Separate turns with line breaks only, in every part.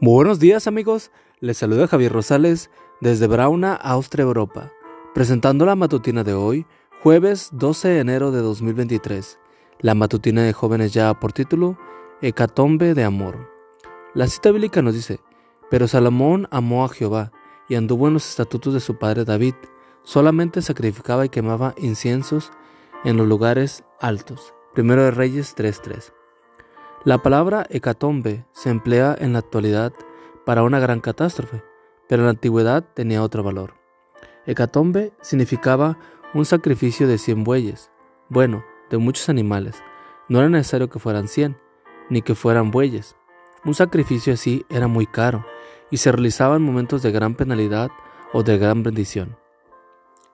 Buenos días amigos, les saluda Javier Rosales desde Brauna, Austria, Europa, presentando la matutina de hoy, jueves 12 de enero de 2023. La matutina de jóvenes ya por título, Hecatombe de Amor. La cita bíblica nos dice, pero Salomón amó a Jehová y anduvo en los estatutos de su padre David, solamente sacrificaba y quemaba inciensos en los lugares altos. Primero de Reyes 3.3. La palabra hecatombe se emplea en la actualidad para una gran catástrofe, pero en la antigüedad tenía otro valor. Hecatombe significaba un sacrificio de cien bueyes, bueno, de muchos animales. No era necesario que fueran cien, ni que fueran bueyes. Un sacrificio así era muy caro y se realizaba en momentos de gran penalidad o de gran bendición.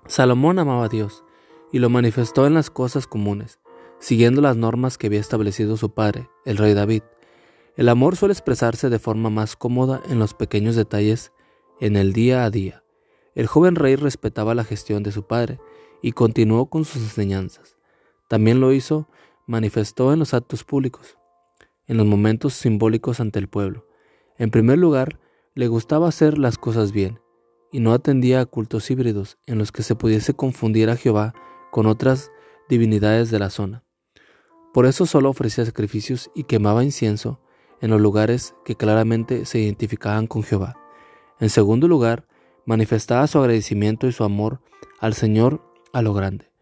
Salomón amaba a Dios y lo manifestó en las cosas comunes, siguiendo las normas que había establecido su padre, el rey David. El amor suele expresarse de forma más cómoda en los pequeños detalles en el día a día. El joven rey respetaba la gestión de su padre y continuó con sus enseñanzas. También lo hizo, manifestó en los actos públicos, en los momentos simbólicos ante el pueblo. En primer lugar, le gustaba hacer las cosas bien, y no atendía a cultos híbridos en los que se pudiese confundir a Jehová con otras divinidades de la zona. Por eso solo ofrecía sacrificios y quemaba incienso en los lugares que claramente se identificaban con Jehová. En segundo lugar, manifestaba su agradecimiento y su amor al Señor a lo grande.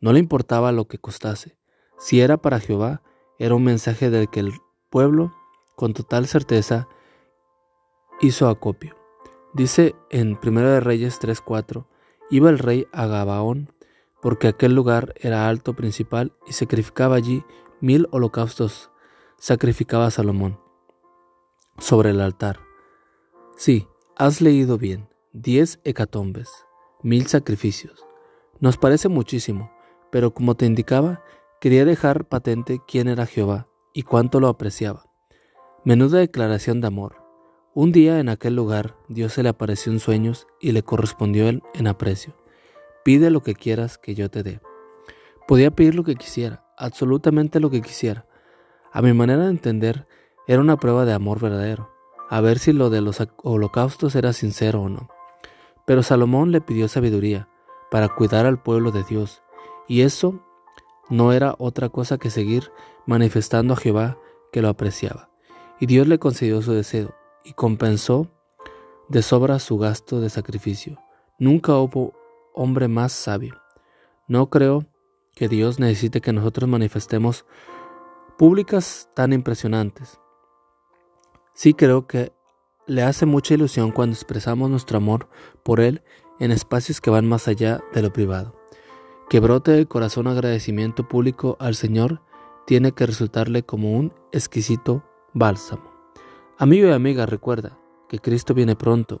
No le importaba lo que costase. Si era para Jehová, era un mensaje del que el pueblo, con total certeza, hizo acopio. Dice en 1 de Reyes 3:4, iba el rey a Gabaón porque aquel lugar era alto principal y sacrificaba allí mil holocaustos, sacrificaba Salomón sobre el altar. Sí, has leído bien, diez hecatombes, mil sacrificios. Nos parece muchísimo, pero como te indicaba, quería dejar patente quién era Jehová y cuánto lo apreciaba. Menuda declaración de amor. Un día en aquel lugar Dios se le apareció en sueños y le correspondió él en aprecio. Pide lo que quieras que yo te dé. Podía pedir lo que quisiera, absolutamente lo que quisiera. A mi manera de entender, era una prueba de amor verdadero, a ver si lo de los holocaustos era sincero o no. Pero Salomón le pidió sabiduría para cuidar al pueblo de Dios, y eso no era otra cosa que seguir manifestando a Jehová que lo apreciaba. Y Dios le concedió su deseo y compensó de sobra su gasto de sacrificio. Nunca hubo hombre más sabio. No creo que Dios necesite que nosotros manifestemos públicas tan impresionantes. Sí creo que le hace mucha ilusión cuando expresamos nuestro amor por Él en espacios que van más allá de lo privado. Que brote del corazón agradecimiento público al Señor tiene que resultarle como un exquisito bálsamo. Amigo y amiga, recuerda que Cristo viene pronto